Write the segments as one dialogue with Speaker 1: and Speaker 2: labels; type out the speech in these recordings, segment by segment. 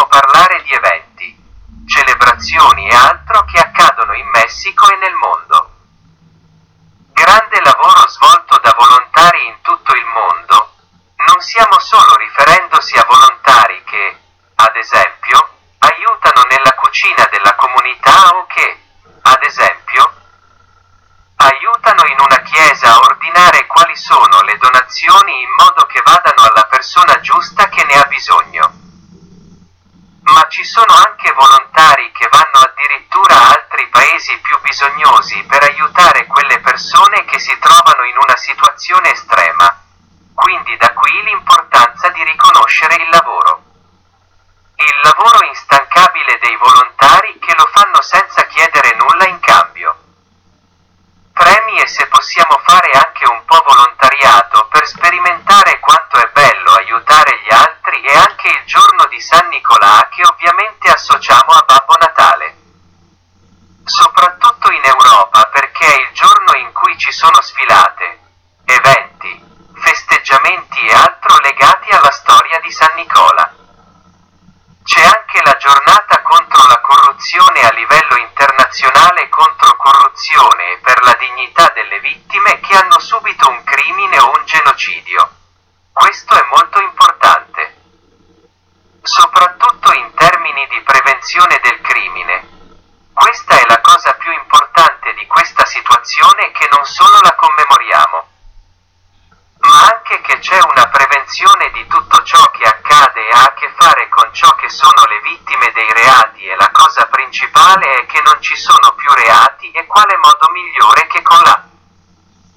Speaker 1: possiamo parlare di eventi, celebrazioni e altro che accadono in Messico e nel mondo. Grande lavoro svolto da volontari in tutto il mondo, non siamo solo riferendosi a volontari che, ad esempio, aiutano nella cucina della comunità o che, ad esempio, aiutano in una chiesa a ordinare quali sono le donazioni in paesi più bisognosi per aiutare quelle persone che si trovano in una situazione estrema. Quindi da qui l'importanza di riconoscere il lavoro. Il lavoro instancabile dei volontari che lo fanno senza chiedere nulla in cambio. Premi e se possiamo fare anche un po' volontariato per sperimentare quanto è bello aiutare gli altri e anche il giorno di San Nicolà che ovviamente associamo a Babbo Natale. Nicola. C'è anche la giornata contro la corruzione a livello internazionale contro corruzione e per la dignità delle vittime che hanno subito un crimine o un genocidio. Questo è molto importante. Soprattutto in termini di prevenzione del crimine. Questa è la cosa più importante di questa situazione che non solo la commemoriamo, ma anche che c'è una prevenzione di tutto ciò che accade e ha a che fare con ciò che sono le vittime dei reati e la cosa principale è che non ci sono più reati e quale modo migliore che con la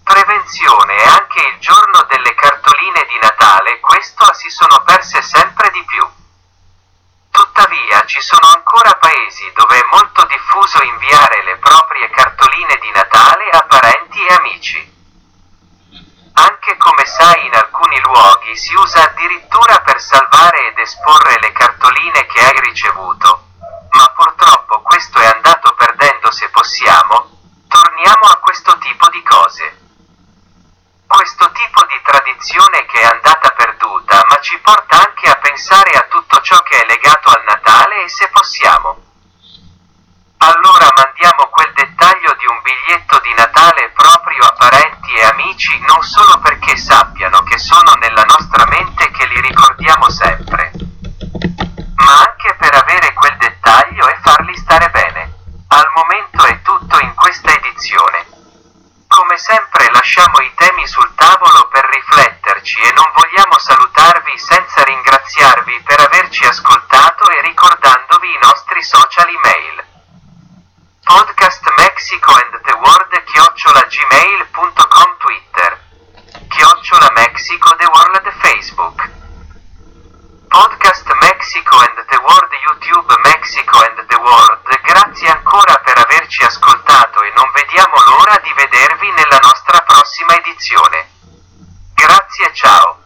Speaker 1: prevenzione e anche il giorno delle cartoline di Natale questo si sono perse sempre di più. Tuttavia ci sono ancora paesi dove è molto diffuso inviare le proprie cartoline di Natale a parenti e amici. Anche come sai in alcuni luoghi si usa esporre le cartoline che hai ricevuto. Ma purtroppo questo è andato perdendo se possiamo. Torniamo a questo tipo di cose. Questo tipo di tradizione che è andata perduta ma ci porta anche a pensare a tutto ciò che è legato al Natale e se possiamo. Allora mandiamo quel dettaglio di un biglietto di Natale proprio a parenti e amici non solo perché sappiano che sono nella nostra mente che li ricordiamo sempre, ma anche per avere quel dettaglio e farli stare bene. Al momento è tutto in questa edizione. Come sempre lasciamo i temi sul tavolo per rifletterci e non vogliamo salutarvi senza ringraziarvi per averci ascoltato e ricordandovi i nostri social email. Podcast Mexico and the World chiocciola gmail.com Twitter. Chiocciola Mexico the World Facebook. Podcast Mexico and the World YouTube Mexico and the World. Grazie ancora per averci ascoltato e non vediamo l'ora di vedervi nella nostra prossima edizione. Grazie e ciao!